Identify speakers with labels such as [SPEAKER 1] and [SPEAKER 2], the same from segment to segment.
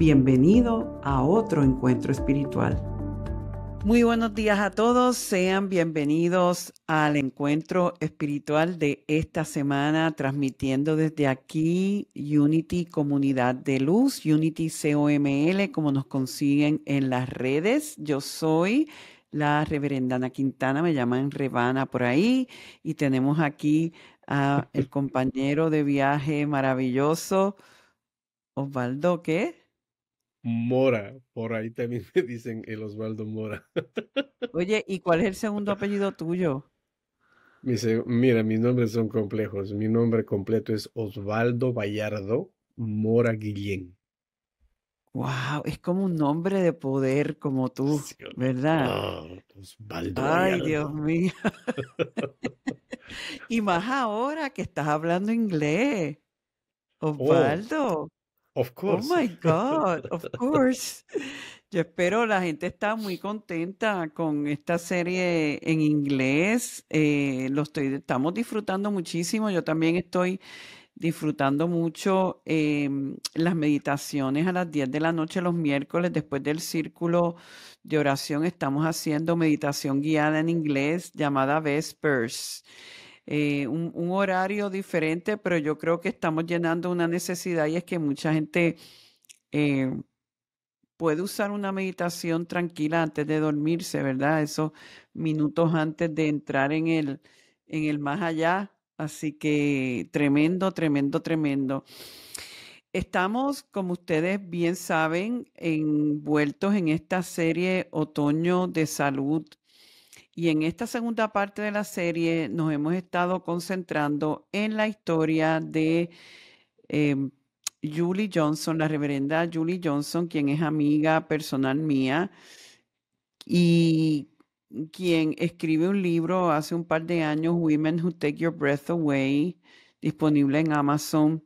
[SPEAKER 1] Bienvenido a otro encuentro espiritual. Muy buenos días a todos, sean bienvenidos al encuentro espiritual de esta semana, transmitiendo desde aquí Unity Comunidad de Luz, Unity COML, como nos consiguen en las redes. Yo soy la reverendana Quintana, me llaman Rebana por ahí, y tenemos aquí a el compañero de viaje maravilloso, Osvaldo, ¿qué?
[SPEAKER 2] Mora, por ahí también me dicen el Osvaldo Mora.
[SPEAKER 1] Oye, ¿y cuál es el segundo apellido tuyo?
[SPEAKER 2] mira, mis nombres son complejos. Mi nombre completo es Osvaldo Vallardo Mora Guillén.
[SPEAKER 1] Wow, es como un nombre de poder como tú, ¿verdad?
[SPEAKER 2] Osvaldo
[SPEAKER 1] Ay, Dios mío. y más ahora que estás hablando inglés. Oh.
[SPEAKER 2] Of course.
[SPEAKER 1] Oh my God, of course. Yo espero la gente está muy contenta con esta serie en inglés. Eh, lo estoy, estamos disfrutando muchísimo. Yo también estoy disfrutando mucho em, las meditaciones a las 10 de la noche los miércoles después del círculo de oración. Estamos haciendo meditación guiada en inglés llamada Vespers. Eh, un, horario diferente, pero yo creo que estamos llenando una necesidad y es que mucha gente eh, puede usar una meditación tranquila antes de dormirse, ¿verdad? Esos minutos antes de entrar en el, en el más allá. Así que tremendo, tremendo, tremendo. Estamos, como ustedes bien saben, envueltos en esta serie Otoño de Salud y en esta segunda parte de la serie nos hemos estado concentrando en la historia de em, Julie Johnson, la reverenda Julie Johnson, quien es amiga personal mía y quien escribe un libro hace un par de años, Women Who Take Your Breath Away, disponible en Amazon.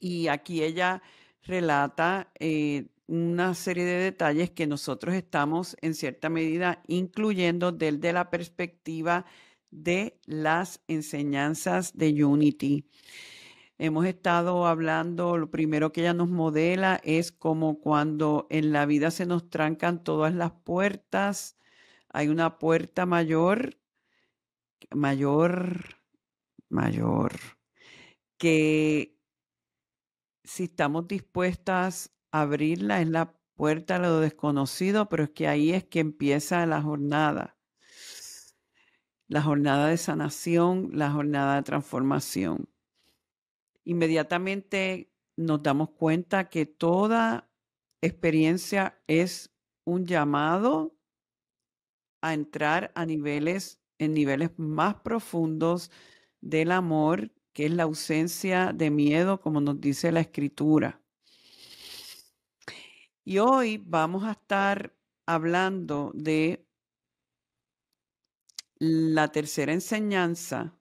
[SPEAKER 1] Y aquí ella relata eh, una serie de detalles que nosotros estamos en cierta medida incluyendo desde la perspectiva de las enseñanzas de Unity. Hemos estado hablando, lo primero que ella nos modela es como cuando en la vida se nos trancan todas las puertas, hay una puerta mayor, mayor, mayor, que si estamos dispuestas abrirla, es la puerta a lo desconocido, pero es que ahí es que empieza la jornada. La jornada de sanación, la jornada de transformación. Inmediatamente nos damos cuenta que toda experiencia es un llamado a entrar a niveles, en niveles más profundos del amor, que es la ausencia de miedo, como nos dice la escritura. Y hoy vamos a estar hablando de la tercera enseñanza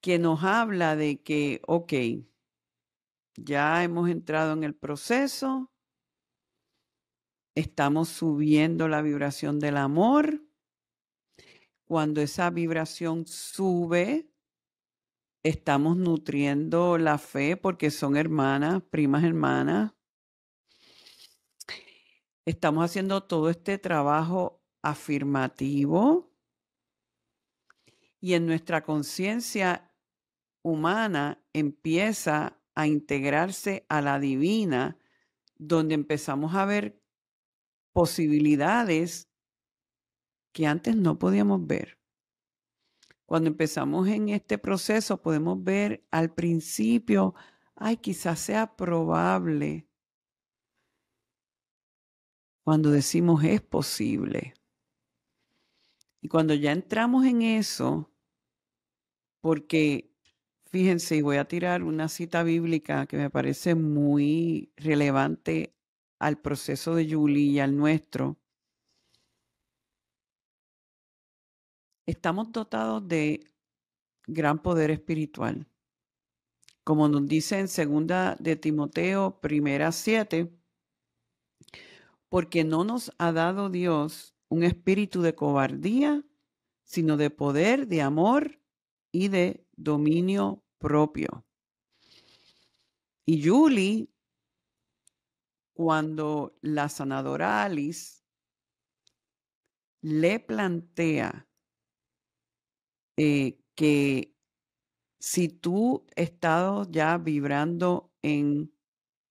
[SPEAKER 1] que nos habla de que, ok, ya hemos entrado en el proceso, estamos subiendo la vibración del amor. Cuando esa vibración sube, estamos nutriendo la fe porque son hermanas, primas hermanas, Estamos haciendo todo este trabajo afirmativo y en nuestra conciencia humana empieza a integrarse a la divina, donde empezamos a ver posibilidades que antes no podíamos ver. Cuando empezamos en este proceso podemos ver al principio, ay, quizás sea probable cuando decimos es posible. Y cuando ya entramos en eso, porque fíjense, y voy a tirar una cita bíblica que me parece muy relevante al proceso de Julie y al nuestro. Estamos dotados de gran poder espiritual. Como nos dice en segunda de Timoteo, primera siete, porque no nos ha dado Dios un espíritu de cobardía, sino de poder, de amor y de dominio propio. Y Julie, cuando la sanadora Alice le plantea eh, que si tú estado ya vibrando en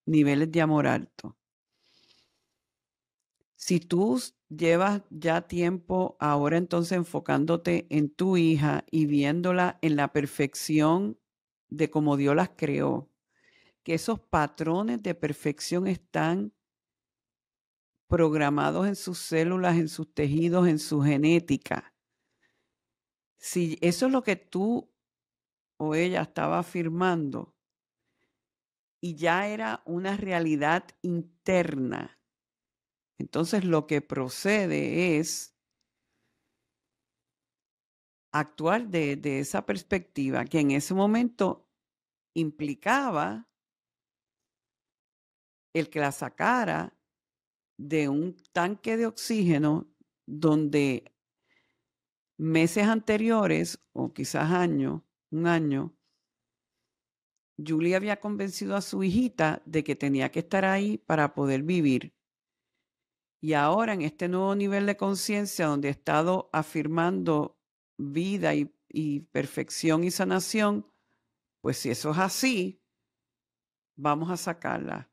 [SPEAKER 1] niveles de amor alto, si tú llevas ya tiempo ahora entonces enfocándote en tu hija y viéndola en la perfección de cómo Dios las creó, que esos patrones de perfección están programados en sus células, en sus tejidos, en su genética. Si eso es lo que tú o ella estaba afirmando y ya era una realidad interna, entonces lo que procede es actuar de, esa perspectiva que en ese momento implicaba el que la sacara de un tanque de oxígeno donde meses anteriores, o quizás años, un año, Julie había convencido a su hijita de que tenía que estar ahí para poder vivir. Y ahora en este nuevo nivel de conciencia donde he estado afirmando vida y, perfección y sanación, pues si eso es así, vamos a sacarla.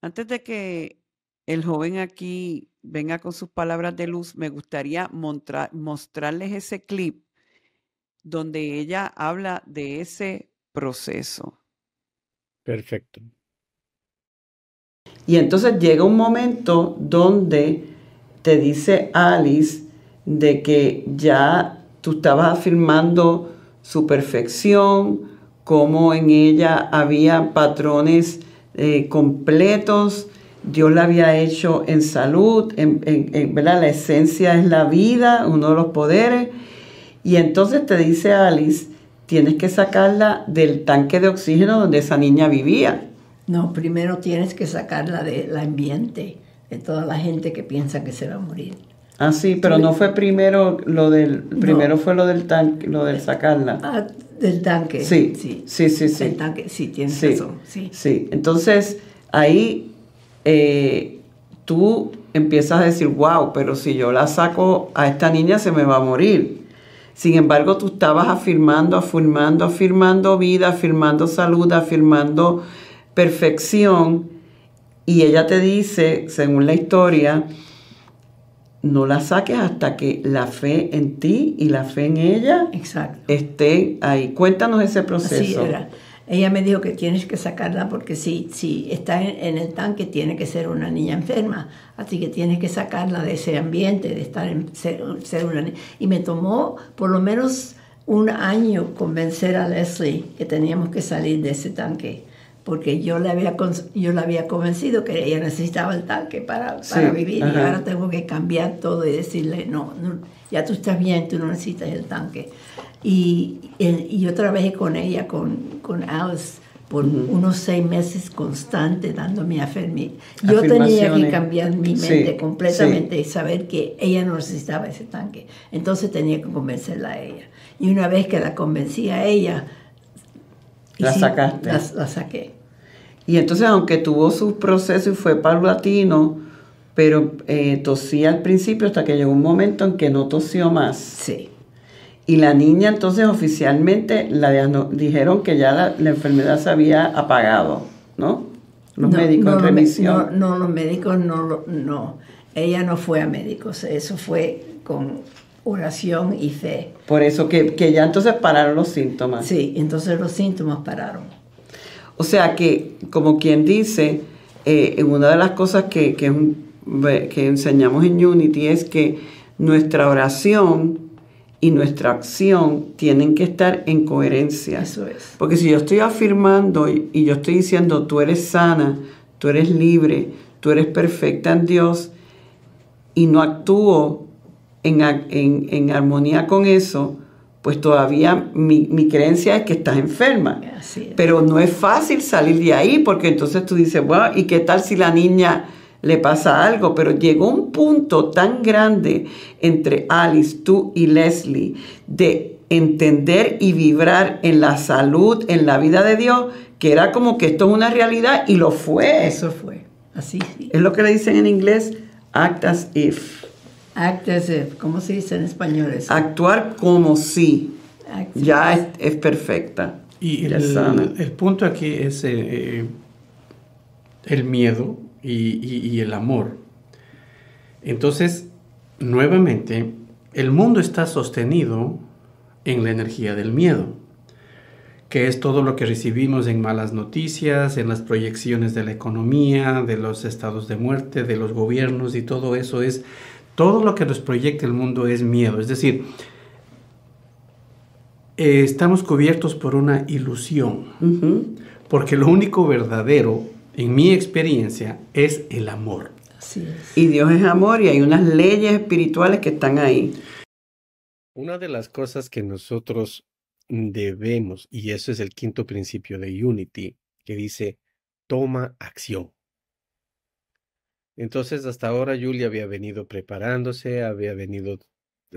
[SPEAKER 1] Antes de que el joven aquí venga con sus palabras de luz, me gustaría mostrarles ese clip donde ella habla de ese proceso.
[SPEAKER 2] Perfecto.
[SPEAKER 1] Y entonces llega un momento donde te dice Alice de que ya tú estabas afirmando su perfección, como en ella había patrones eh, completos Dios la había hecho en salud, en. La esencia es la vida, uno de los poderes. Y entonces te dice Alice, tienes que sacarla del tanque de oxígeno donde esa niña vivía.
[SPEAKER 3] No, primero tienes que sacarla del ambiente, de toda la gente que piensa que se va a morir.
[SPEAKER 1] Ah, sí, pero no fue primero lo del, primero fue lo del tanque, lo del sacarla.
[SPEAKER 3] Ah, del tanque.
[SPEAKER 1] Sí, sí, sí, sí. sí.
[SPEAKER 3] Del tanque, sí, tienes razón, sí.
[SPEAKER 1] Sí, entonces ahí eh, tú empiezas a decir, wow, pero si yo la saco a esta niña se me va a morir. Sin embargo, tú estabas afirmando, afirmando, afirmando vida, afirmando salud, afirmando perfección. Y ella te dice, según la historia, no la saques hasta que la fe en ti y la fe en ella
[SPEAKER 3] Exacto.
[SPEAKER 1] esté ahí. Cuéntanos ese proceso.
[SPEAKER 3] Ella me dijo que tienes que sacarla porque si, si está en, el tanque tiene que ser una niña enferma, así que tienes que sacarla de ese ambiente, de estar en, ser, una niña. Y me tomó por lo menos un año convencer a Leslie que teníamos que salir de ese tanque, porque yo le había, yo le había convencido que ella necesitaba el tanque para, para vivir y ahora tengo que cambiar todo y decirle, no, no, ya tú estás bien, tú no necesitas el tanque. Y, y yo trabajé con ella, con, con Alice, por unos seis meses constantes dándome afirmi Yo tenía que cambiar mi mente completamente y saber que ella no necesitaba ese tanque. Entonces tenía que convencerla a ella. Y una vez que la convencí a ella,
[SPEAKER 1] la sacaste.
[SPEAKER 3] La, saqué.
[SPEAKER 1] Y entonces, aunque tuvo su proceso y fue paulatino, pero eh, tosía al principio hasta que llegó un momento en que no tosió más.
[SPEAKER 3] Sí.
[SPEAKER 1] Y la niña entonces oficialmente la dijeron que ya la, enfermedad se había apagado, ¿no? Los médicos en remisión.
[SPEAKER 3] No, los médicos no, no. Ella no fue a médicos, eso fue con oración y fe.
[SPEAKER 1] Por eso que, ya entonces pararon los síntomas.
[SPEAKER 3] Sí, entonces los síntomas pararon.
[SPEAKER 1] O sea que, como quien dice, eh, una de las cosas que, que, que enseñamos en Unity es que nuestra oración y nuestra acción tienen que estar en coherencia.
[SPEAKER 3] Eso es.
[SPEAKER 1] Porque si yo estoy afirmando y yo estoy diciendo, tú eres sana, tú eres libre, tú eres perfecta en Dios, y no actúo en, en- en armonía con eso, pues todavía mi, mi creencia es que estás enferma.
[SPEAKER 3] Es.
[SPEAKER 1] Pero no es fácil salir de ahí porque entonces tú dices, bueno, ¿y qué tal si la niña le pasa algo? Pero llegó un punto tan grande entre Alice, tú y Leslie de entender y vibrar en la salud, en la vida de Dios, que era como que esto es una realidad y lo fue.
[SPEAKER 3] Eso fue. Así sí.
[SPEAKER 1] Es lo que le dicen en inglés, act as if.
[SPEAKER 3] Act as if. ¿Cómo se dice en español eso?
[SPEAKER 1] Actuar como si
[SPEAKER 3] Act-
[SPEAKER 1] ya es, es perfecta.
[SPEAKER 4] Y
[SPEAKER 1] ya
[SPEAKER 4] el,
[SPEAKER 1] es sana.
[SPEAKER 4] el punto aquí es eh, el miedo y, y- y el amor. Entonces, nuevamente, el mundo está sostenido en la energía del miedo, que es todo lo que recibimos en malas noticias, en las proyecciones de la economía, de los estados de muerte, de los gobiernos y todo eso es, todo lo que nos proyecta el mundo es miedo. Es decir, eh, estamos cubiertos por una ilusión, porque lo único verdadero, en mi experiencia, es el amor.
[SPEAKER 3] Así es.
[SPEAKER 1] Y Dios es amor y hay unas leyes espirituales que están ahí.
[SPEAKER 2] Una de las cosas que nosotros debemos, y eso es el quinto principio de Unity, que dice, toma acción. Entonces, hasta ahora Julia había venido preparándose, había venido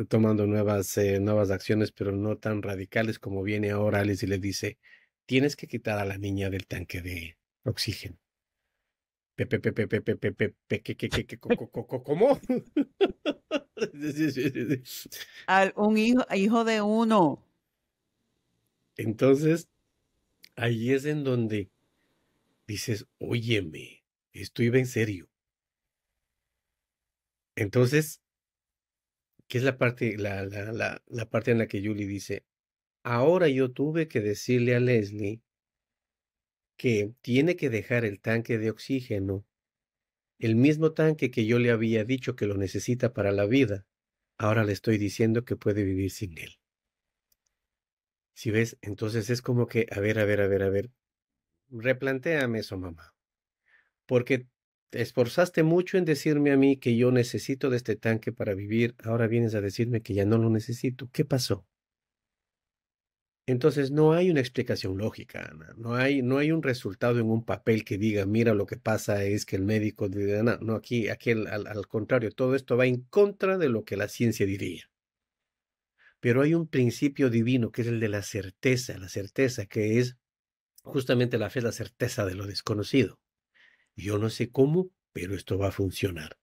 [SPEAKER 2] tomando nuevas, eh, nuevas acciones, pero no tan radicales como viene ahora Alice y le dice, tienes que quitar a la niña del tanque de oxígeno. ¿cómo?
[SPEAKER 1] Un hijo, hijo de uno.
[SPEAKER 2] Entonces, ahí es en donde dices, óyeme, esto iba en serio. Entonces, ¿qué es la parte, la, la, la, la parte en la que Julie dice, ahora yo tuve que decirle a Leslie que tiene que dejar el tanque de oxígeno, el mismo tanque que yo le había dicho que lo necesita para la vida. Ahora le estoy diciendo que puede vivir sin él. Si ves, entonces es como que, a ver, a ver, a ver, a ver, replantéame eso, mamá. Porque te esforzaste mucho en decirme a mí que yo necesito de este tanque para vivir, ahora vienes a decirme que ya no lo necesito. ¿Qué pasó? Entonces no hay una explicación lógica, Ana. No hay, no hay un resultado en un papel que diga, mira, lo que pasa es que el médico diga, no, no, aquí, aquí al, al- contrario, todo esto va en contra de lo que la ciencia diría. Pero hay un principio divino que es el de la certeza, la certeza que es justamente la fe, la certeza de lo desconocido. Yo no sé cómo, pero esto va a funcionar.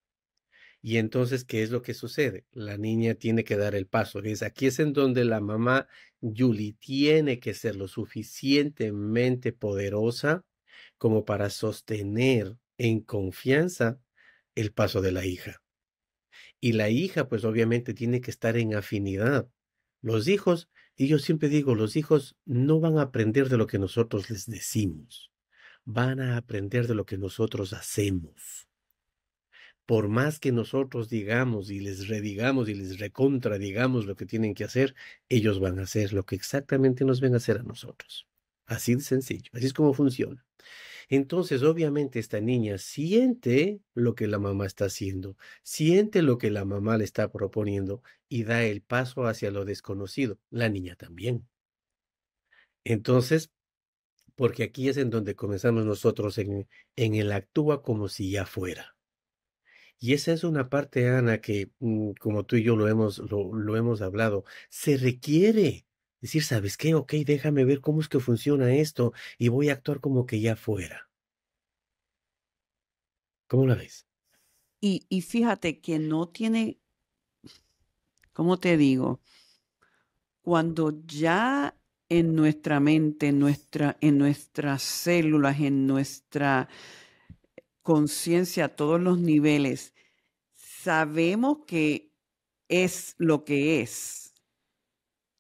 [SPEAKER 2] Y entonces, ¿qué es lo que sucede? La niña tiene que dar el paso. Es aquí es en donde la mamá Julie tiene que ser lo suficientemente poderosa como para sostener en confianza el paso de la hija. Y la hija, pues obviamente tiene que estar en afinidad. Los hijos, y yo siempre digo, los hijos no van a aprender de lo que nosotros les decimos, van a aprender de lo que nosotros hacemos por más que nosotros digamos y les redigamos y les recontradigamos lo que tienen que hacer, ellos van a hacer lo que exactamente nos ven a hacer a nosotros. Así de sencillo, así es como funciona. Entonces, obviamente, esta niña siente lo que la mamá está haciendo, siente lo que la mamá le está proponiendo y da el paso hacia lo desconocido. La niña también. Entonces, porque aquí es en donde comenzamos nosotros en, en el actúa como si ya fuera. Y esa es una parte, Ana, que mm, como tú y yo lo hemos, lo, hemos hablado, se requiere decir, ¿sabes qué? Ok, déjame ver cómo es que funciona esto y voy a actuar como que ya fuera. ¿Cómo la ves?
[SPEAKER 1] Y, y fíjate que no tiene, ¿cómo te digo? Cuando ya en nuestra mente, en, nuestra, en nuestras células, en nuestra conciencia a todos los niveles, sabemos que es lo que es,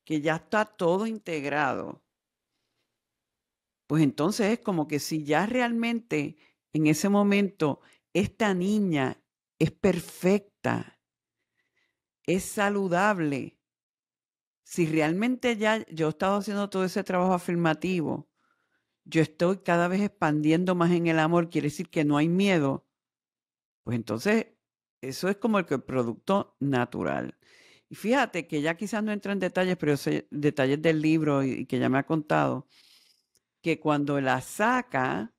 [SPEAKER 1] que ya está todo integrado, pues entonces es como que si ya realmente en ese momento esta niña es perfecta, es saludable, si realmente ya yo he estado haciendo todo ese trabajo afirmativo, yo estoy cada vez expandiendo más en el amor, quiere decir que no hay miedo, pues entonces eso es como el, producto natural. Y fíjate que ya quizás no entra en detalles, pero sé detalles del libro y, que ya me ha contado, que cuando la saca,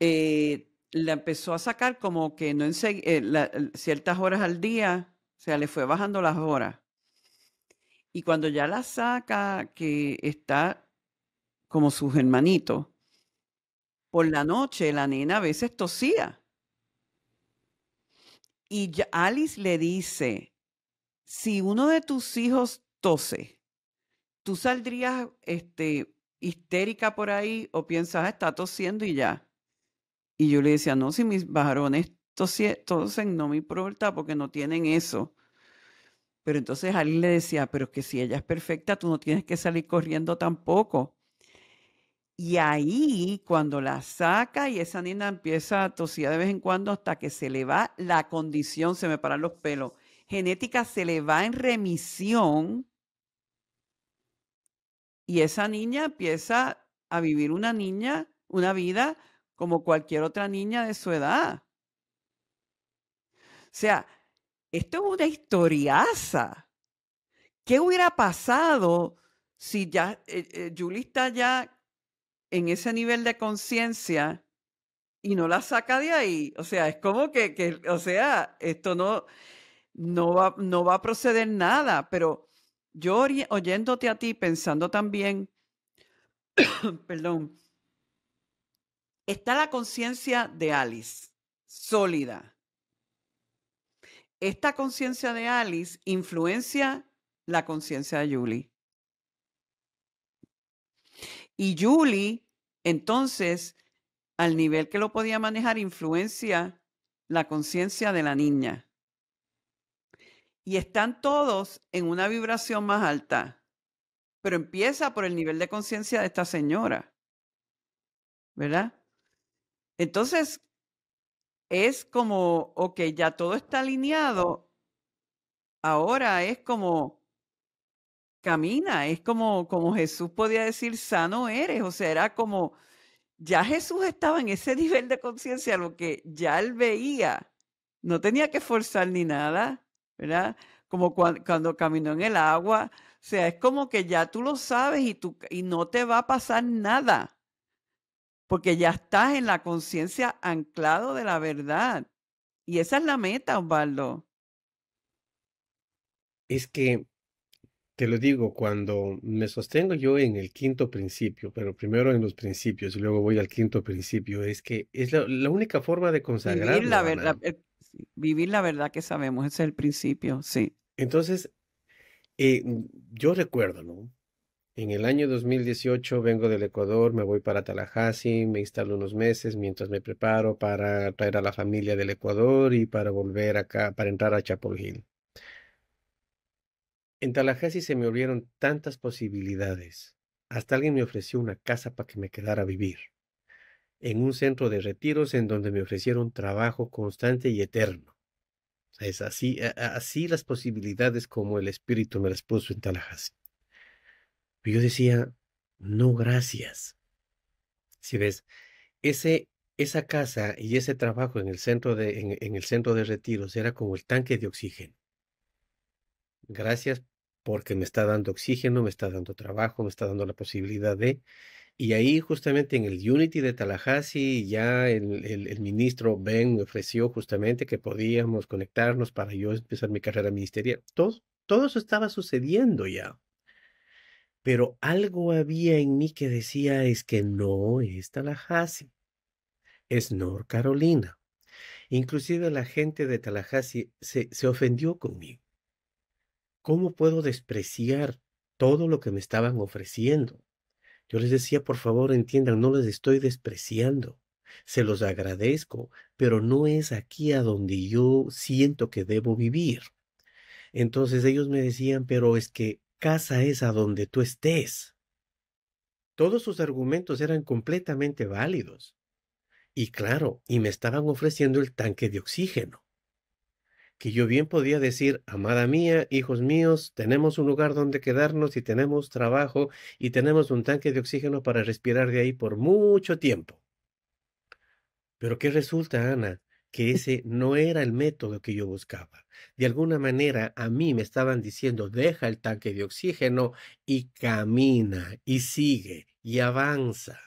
[SPEAKER 1] eh, la empezó a sacar como que no en eh, ciertas horas al día, o sea, le fue bajando las horas. Y cuando ya la saca, que está como sus hermanitos, por la noche la nena a veces tosía. Y Alice le dice, si uno de tus hijos tose, ¿tú saldrías este, histérica por ahí o piensas, ah, está tosiendo y ya? Y yo le decía, no, si mis varones tosen, no me importa porque no tienen eso. Pero entonces Alice le decía, pero que si ella es perfecta, tú no tienes que salir corriendo tampoco. Y ahí, cuando la saca y esa niña empieza a tosir de vez en cuando hasta que se le va la condición, se me paran los pelos, genética se le va en remisión y esa niña empieza a vivir una niña, una vida como cualquier otra niña de su edad. O sea, esto es una historiaza. ¿Qué hubiera pasado si ya eh, eh, Julie está ya en ese nivel de conciencia y no la saca de ahí. O sea, es como que, o sea, esto no, no, va, no va a proceder nada, pero yo oyéndote a ti, pensando también, perdón, está la conciencia de Alice, sólida. Esta conciencia de Alice influencia la conciencia de Julie. Y Julie, entonces, al nivel que lo podía manejar, influencia la conciencia de la niña. Y están todos en una vibración más alta, pero empieza por el nivel de conciencia de esta señora. ¿Verdad? Entonces, es como, ok, ya todo está alineado. Ahora es como, camina, es como, como Jesús podía decir, sano eres, o sea, era como, ya Jesús estaba en ese nivel de conciencia, lo que ya él veía, no tenía que forzar ni nada, ¿verdad? Como cuando, caminó en el agua, o sea, es como que ya tú lo sabes y, tú, y no te va a pasar nada, porque ya estás en la conciencia anclado de la verdad. Y esa es la meta, Osvaldo.
[SPEAKER 2] Es que te lo digo, cuando me sostengo yo en el quinto principio, pero primero en los principios y luego voy al quinto principio, es que es la, única forma de consagrar.
[SPEAKER 1] Vivir la, verdad, eh, vivir la verdad que sabemos, ese es el principio, sí.
[SPEAKER 2] Entonces, eh, yo recuerdo, ¿no? En el año 2018 vengo del Ecuador, me voy para Tallahassee, me instalo unos meses mientras me preparo para traer a la familia del Ecuador y para volver acá, para entrar a Chapel Hill. En Tallahassee se me abrieron tantas posibilidades. Hasta alguien me ofreció una casa para que me quedara a vivir. En un centro de retiros en donde me ofrecieron trabajo constante y eterno. Es así, así las posibilidades como el espíritu me las puso en Tallahassee. Pero yo decía, no gracias. Si ves, ese, esa casa y ese trabajo en el centro de, en el centro de retiros era como el tanque de oxígeno. Gracias porque me está dando oxígeno, me está dando trabajo, me está dando la posibilidad de... Y ahí justamente en el Unity de Tallahassee ya el, ministro Ben me ofreció justamente que podíamos conectarnos para yo empezar mi carrera ministerial. Todo, todo eso estaba sucediendo ya. Pero algo había en mí que decía es que no es Tallahassee, es North Carolina. Inclusive la gente de Tallahassee se, se ofendió conmigo. ¿Cómo puedo despreciar todo lo que me estaban ofreciendo? Yo les decía, por favor, entiendan, no les estoy despreciando. Se los agradezco, pero no es aquí a donde yo siento que debo vivir. Entonces ellos me decían, pero es que casa es a donde tú estés. Todos sus argumentos eran completamente válidos. Y claro, y me estaban ofreciendo el tanque de oxígeno. que yo bien podía decir, amada mía, hijos míos, tenemos un lugar donde quedarnos y tenemos trabajo y tenemos un tanque de oxígeno para respirar de ahí por mucho tiempo. Pero ¿qué resulta, Ana? Que ese no era el método que yo buscaba. De alguna manera a mí me estaban diciendo, deja el tanque de oxígeno y camina y sigue y avanza.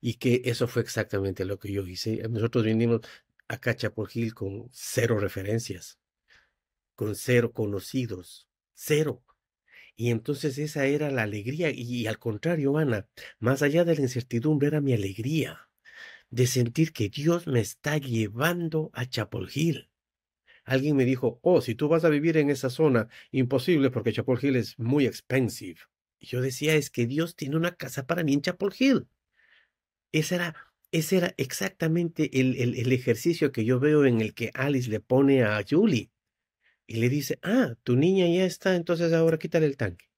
[SPEAKER 2] Y que eso fue exactamente lo que yo hice. Nosotros vinimos a Hill con cero referencias con cero conocidos, cero. Y entonces esa era la alegría y, al contrario, Ana, más allá de la incertidumbre era mi alegría de sentir que Dios me está llevando a Chapel Hill. Alguien me dijo, oh, si tú vas a vivir en esa zona, imposible porque Chapel Hill es muy expensive. Y yo decía, es que Dios tiene una casa para mí en Chapel Hill. Ese era, ese era exactamente el, el ejercicio que yo veo en el que Alice le pone a Julie y le dice, ah, tu niña ya está, entonces ahora quítale el tanque.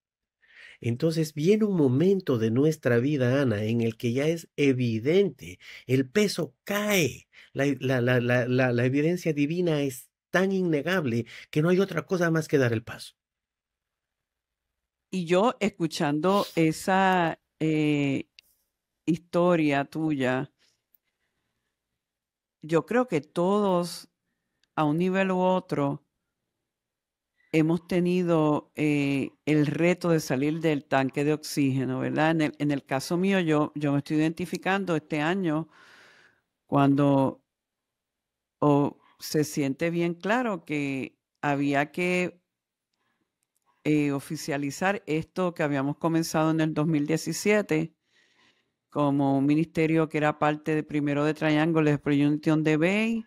[SPEAKER 2] Entonces viene un momento de nuestra vida, Ana, en el que ya es evidente, el peso cae, la, evidencia divina es tan innegable que no hay otra cosa más que dar el paso.
[SPEAKER 1] Y yo escuchando esa eh, historia tuya, yo creo que todos, a un nivel u otro, hemos tenido eh, el reto de salir del tanque de oxígeno, ¿verdad? En el, caso mío, yo, yo me estoy identificando este año cuando se siente bien claro que había que eh, oficializar esto que habíamos comenzado en el 2017 como un ministerio que era parte de primero de Triangle, de Unity de Bay.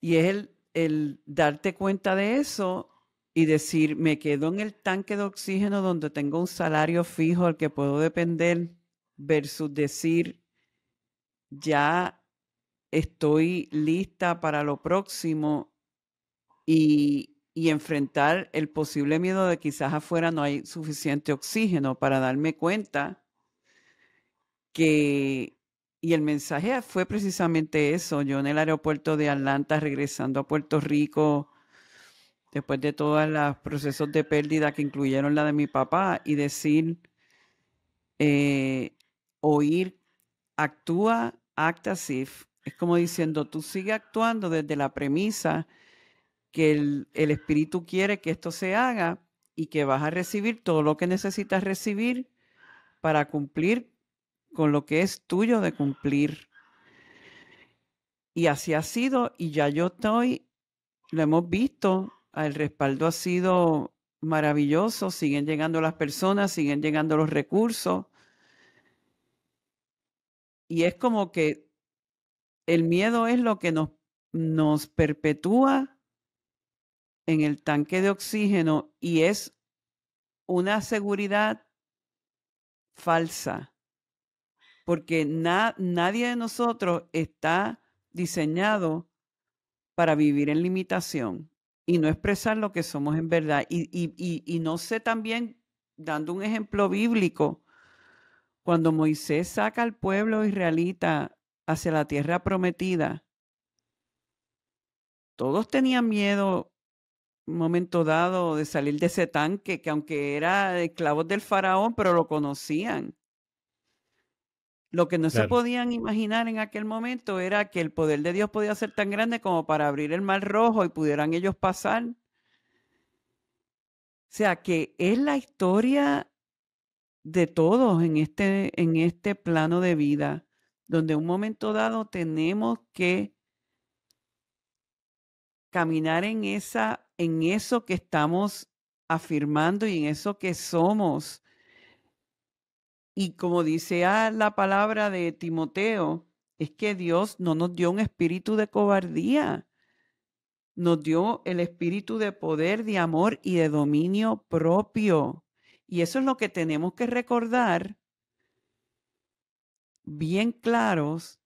[SPEAKER 1] Y es el, el darte cuenta de eso y decir, me quedo en el tanque de oxígeno donde tengo un salario fijo al que puedo depender, versus decir, ya estoy lista para lo próximo y, y enfrentar el posible miedo de quizás afuera no hay suficiente oxígeno para darme cuenta que y el mensaje fue precisamente eso. Yo en el aeropuerto de Atlanta, regresando a Puerto Rico, después de todos los procesos de pérdida que incluyeron la de mi papá, y decir, eh, oír, actúa, acta if. Es como diciendo, tú sigue actuando desde la premisa que el, el Espíritu quiere que esto se haga y que vas a recibir todo lo que necesitas recibir para cumplir con lo que es tuyo de cumplir. Y así ha sido, y ya yo estoy, lo hemos visto, el respaldo ha sido maravilloso, siguen llegando las personas, siguen llegando los recursos. Y es como que el miedo es lo que nos, nos perpetúa en el tanque de oxígeno y es una seguridad falsa porque nadie de nosotros está diseñado para vivir en limitación y no expresar lo que somos en verdad. Y, no sé también, dando un ejemplo bíblico, cuando Moisés saca al pueblo israelita hacia la tierra prometida, todos tenían miedo un momento dado de salir de ese tanque, que aunque era esclavos del faraón, pero lo conocían. Lo que no se podían imaginar en aquel momento era que el poder de Dios podía ser tan grande como para abrir el mar rojo y pudieran ellos pasar. O sea, que es la historia de todos en este, en este plano de vida, donde en un momento dado tenemos que caminar en, esa, en eso que estamos afirmando y en eso que somos y como dice la palabra de Timoteo, es que Dios no nos dio un espíritu de cobardía, nos dio el espíritu de poder, de amor y de dominio propio. Y eso es lo que tenemos que recordar bien claros.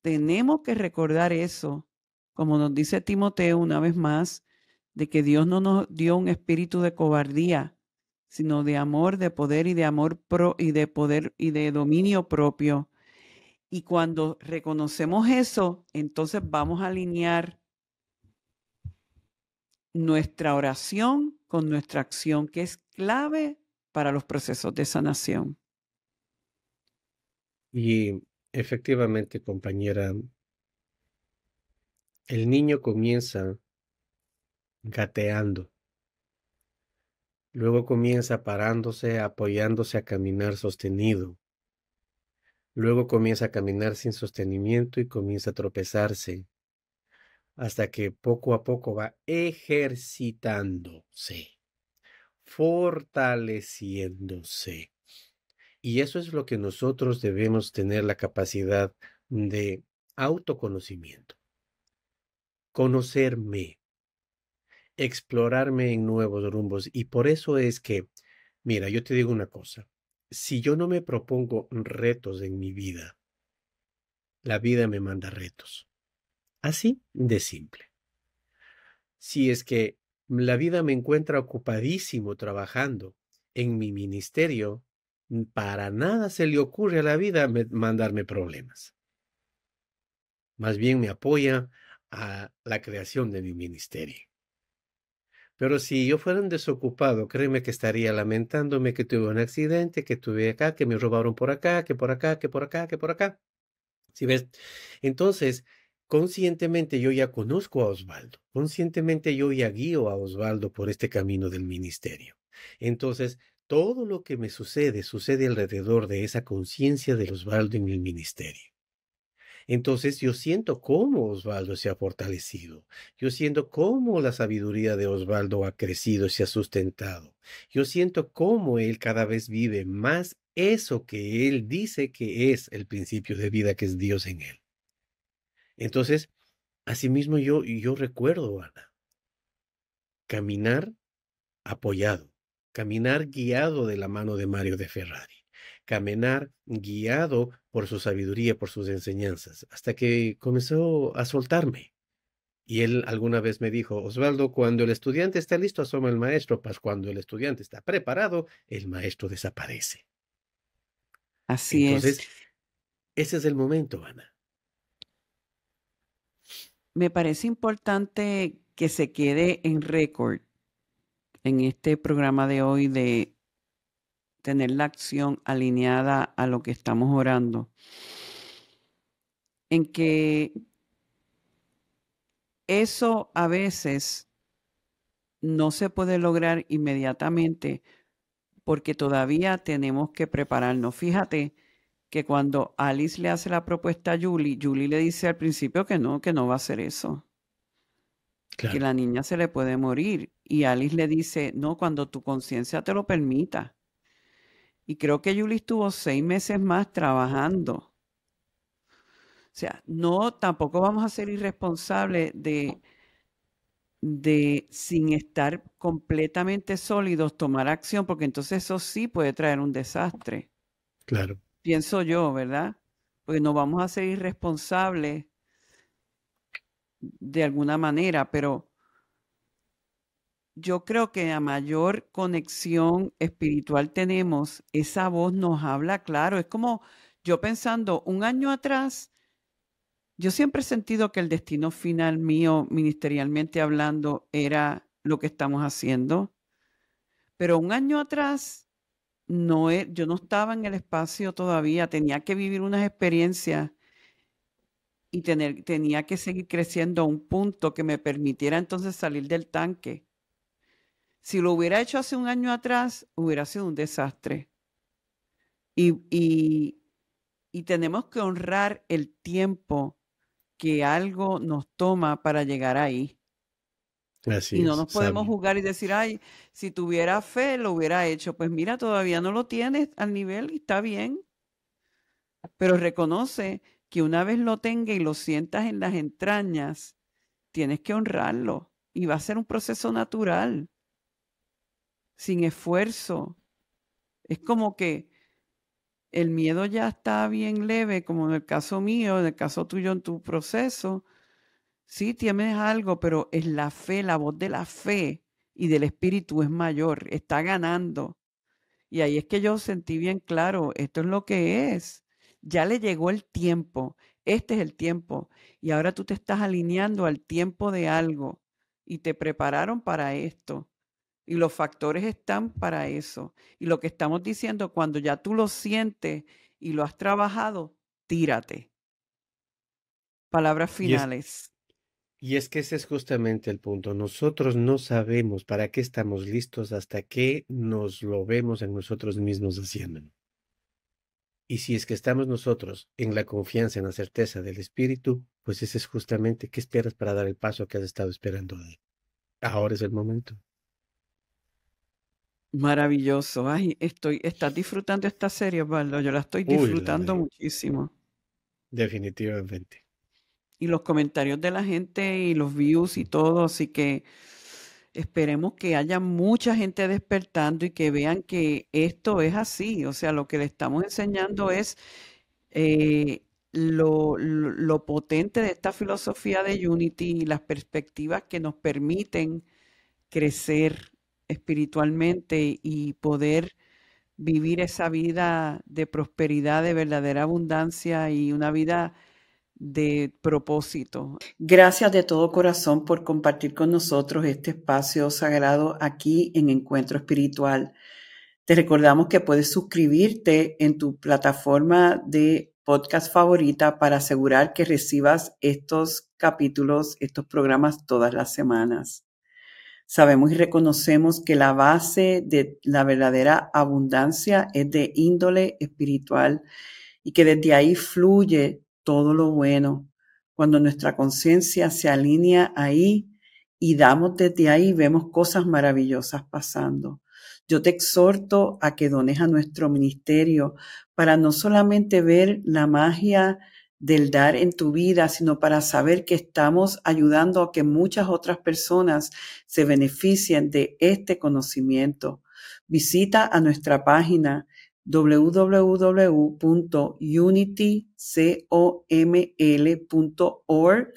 [SPEAKER 1] Tenemos que recordar eso, como nos dice Timoteo una vez más, de que Dios no nos dio un espíritu de cobardía, sino de amor, de poder y de amor pro y de poder y de dominio propio. Y cuando reconocemos eso, entonces vamos a alinear nuestra oración con nuestra acción, que es clave para los procesos de sanación.
[SPEAKER 2] Y efectivamente, compañera, el niño comienza gateando. Luego comienza parándose, apoyándose a caminar sostenido. Luego comienza a caminar sin sostenimiento y comienza a tropezarse hasta que poco a poco va ejercitándose, fortaleciéndose. Y eso es lo que nosotros debemos tener la capacidad de autoconocimiento. Conocerme, explorarme en nuevos rumbos. Y por eso es que, mira, yo te digo una cosa, si yo no me propongo retos en mi vida, la vida me manda retos. Así de simple. Si es que la vida me encuentra ocupadísimo trabajando en mi ministerio, para nada se le ocurre a la vida mandarme problemas. Más bien me apoya a la creación de mi ministerio. Pero si yo fuera un desocupado, créeme que estaría lamentándome que tuve un accidente, que tuve acá, que me robaron por acá, que por acá, que por acá, que por acá. ¿Sí ves? Entonces, conscientemente yo ya conozco a Osvaldo, conscientemente yo ya guío a Osvaldo por este camino del ministerio. Entonces, todo lo que me sucede sucede alrededor de esa conciencia de Osvaldo en el ministerio. Entonces yo siento cómo Osvaldo se ha fortalecido. Yo siento cómo la sabiduría de Osvaldo ha crecido se ha sustentado. Yo siento cómo él cada vez vive más eso que él dice que es el principio de vida que es Dios en él. Entonces, asimismo yo, yo recuerdo, Ana, caminar apoyado, caminar guiado de la mano de Mario de Ferrari caminar guiado por su sabiduría, por sus enseñanzas, hasta que comenzó a soltarme. Y él alguna vez me dijo, Osvaldo, cuando el estudiante está listo, asoma el maestro, pues cuando el estudiante está preparado, el maestro desaparece.
[SPEAKER 1] Así
[SPEAKER 2] Entonces,
[SPEAKER 1] es.
[SPEAKER 2] Ese es el momento, Ana.
[SPEAKER 1] Me parece importante que se quede en récord en este programa de hoy de tener la acción alineada a lo que estamos orando, en que eso a veces no se puede lograr inmediatamente porque todavía tenemos que prepararnos. Fíjate que cuando Alice le hace la propuesta a Julie, Julie le dice al principio que no, que no va a hacer eso. Que la niña se le puede morir. Y Alice le dice, no, cuando tu conciencia te lo permita. Y creo que Julie estuvo seis meses más trabajando. O sea, no, tampoco vamos a ser irresponsables de, de, sin estar completamente sólidos, tomar acción, porque entonces eso sí puede traer un desastre.
[SPEAKER 2] Claro.
[SPEAKER 1] Pienso yo, ¿verdad? Porque no vamos a ser irresponsables de alguna manera, pero yo creo que a mayor conexión espiritual tenemos, esa voz nos habla claro. Es como yo pensando, un año atrás, yo siempre he sentido que el destino final mío, ministerialmente hablando, era lo que estamos haciendo. Pero un año atrás, no yo no estaba en el espacio todavía, tenía que vivir unas experiencias y tenía que seguir creciendo a un punto que me permitiera entonces salir del tanque. Si lo hubiera hecho hace un año atrás, hubiera sido un desastre. Y, tenemos que honrar el tiempo que algo nos toma para llegar ahí. y no nos podemos jugar y decir, ay, si tuviera fe, lo hubiera hecho. Pues mira, todavía no lo tienes al nivel y está bien. Pero reconoce que una vez lo tenga y lo sientas en las entrañas, tienes que honrarlo. Y va a ser un proceso natural sin esfuerzo. Es como que el miedo ya está bien leve, como en el caso mío, en el caso tuyo en tu proceso. Sí, tienes algo, pero es la fe, la voz de la fe y del espíritu es mayor, está ganando. Y ahí es que yo sentí bien claro, esto es lo que es. Ya le llegó el tiempo. Este es el tiempo. Y ahora tú te estás alineando al tiempo de algo y te prepararon para esto. Y los factores están para eso. Y lo que estamos diciendo, cuando ya tú lo sientes y lo has trabajado, tírate. Palabras finales.
[SPEAKER 2] Y es, que ese es justamente el punto. Nosotros no sabemos para qué estamos listos hasta que nos lo vemos en nosotros mismos haciendo. Y si es que estamos nosotros en la confianza, en la certeza del Espíritu, pues ese es justamente qué esperas para dar el paso que has estado esperando. Ahora es el momento.
[SPEAKER 1] Maravilloso. Ay, estoy, ¿estás disfrutando esta serie, Osvaldo? Yo la estoy disfrutando muchísimo.
[SPEAKER 2] Definitivamente.
[SPEAKER 1] Y los comentarios de la gente y los views y todo, así que esperemos que haya mucha gente despertando y que vean que esto es así. O sea, lo que le estamos enseñando es eh, lo, lo, potente de esta filosofía de Unity y las perspectivas que nos permiten crecer espiritualmente y poder vivir esa vida de prosperidad, de verdadera abundancia y una vida de propósito. Gracias de todo corazón por compartir con nosotros este espacio sagrado aquí en Encuentro Espiritual. Te recordamos que puedes suscribirte en tu plataforma de podcast favorita para asegurar que recibas estos capítulos, estos programas todas las semanas. Sabemos y reconocemos que la base de la verdadera abundancia es de índole espiritual y que desde ahí fluye todo lo bueno. Cuando nuestra conciencia se alinea ahí y damos desde ahí, vemos cosas maravillosas pasando. Yo te exhorto a que dones a nuestro ministerio para no solamente ver la magia del dar en tu vida, sino para saber que estamos ayudando a que muchas otras personas se beneficien de este conocimiento. Visita a nuestra página www.unitycoml.org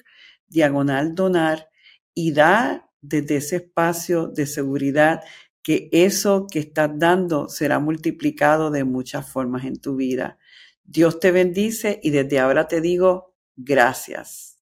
[SPEAKER 1] diagonal donar y da desde ese espacio de seguridad que eso que estás dando será multiplicado de muchas formas en tu vida. Dios te bendice y desde ahora te digo gracias.